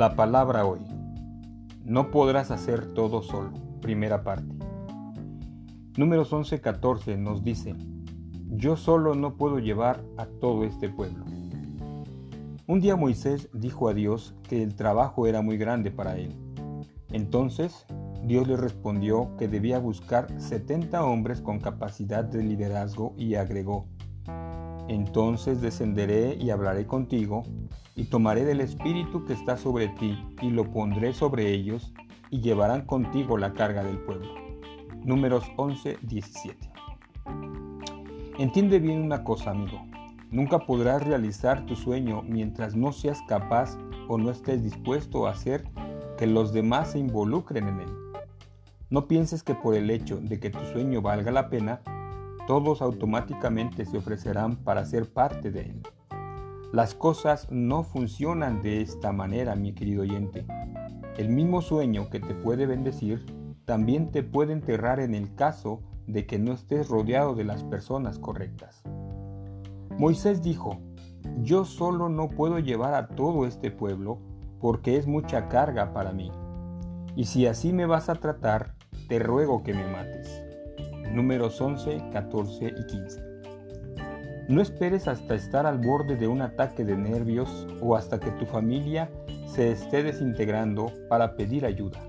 La palabra hoy. No podrás hacer todo solo. Primera parte. Números 11-14 nos dice, yo solo no puedo llevar a todo este pueblo. Un día Moisés dijo a Dios que el trabajo era muy grande para él. Entonces Dios le respondió que debía buscar 70 hombres con capacidad de liderazgo y agregó, entonces descenderé y hablaré contigo, y tomaré del espíritu que está sobre ti, y lo pondré sobre ellos, y llevarán contigo la carga del pueblo. Números 11, 17. Entiende bien una cosa, amigo. Nunca podrás realizar tu sueño mientras no seas capaz o no estés dispuesto a hacer que los demás se involucren en él. No pienses que por el hecho de que tu sueño valga la pena, todos automáticamente se ofrecerán para ser parte de él. Las cosas no funcionan de esta manera, mi querido oyente. El mismo sueño que te puede bendecir también te puede enterrar en el caso de que no estés rodeado de las personas correctas. Moisés dijo, yo solo no puedo llevar a todo este pueblo porque es mucha carga para mí. Y si así me vas a tratar, te ruego que me mates números 11, 14 y 15. No esperes hasta estar al borde de un ataque de nervios o hasta que tu familia se esté desintegrando para pedir ayuda.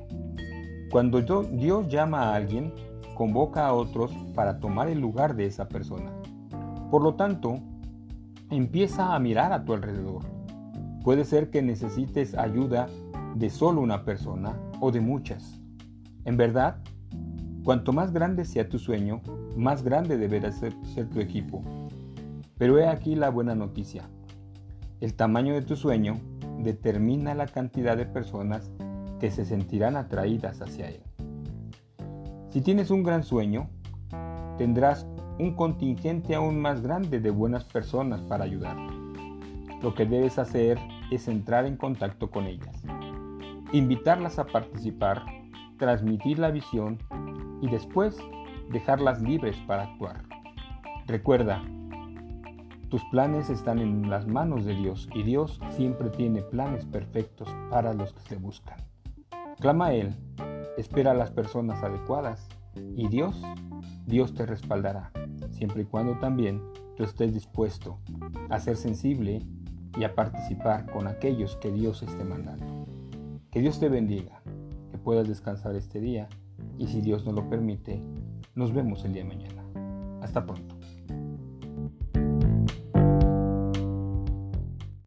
Cuando Dios llama a alguien, convoca a otros para tomar el lugar de esa persona. Por lo tanto, empieza a mirar a tu alrededor. Puede ser que necesites ayuda de solo una persona o de muchas. En verdad, Cuanto más grande sea tu sueño, más grande deberá ser, tu equipo. Pero he aquí la buena noticia. El tamaño de tu sueño determina la cantidad de personas que se sentirán atraídas hacia él. Si tienes un gran sueño, tendrás un contingente aún más grande de buenas personas para ayudarte. Lo que debes hacer es entrar en contacto con ellas, invitarlas a participar, transmitir la visión y después dejarlas libres para actuar. Recuerda, tus planes están en las manos de Dios y Dios siempre tiene planes perfectos para los que se buscan. Clama Él, espera a las personas adecuadas y Dios, Dios te respaldará, siempre y cuando también tú estés dispuesto a ser sensible y a participar con aquellos que Dios esté mandando. Que Dios te bendiga, que puedas descansar este día y si Dios nos lo permite, nos vemos el día de mañana. Hasta pronto.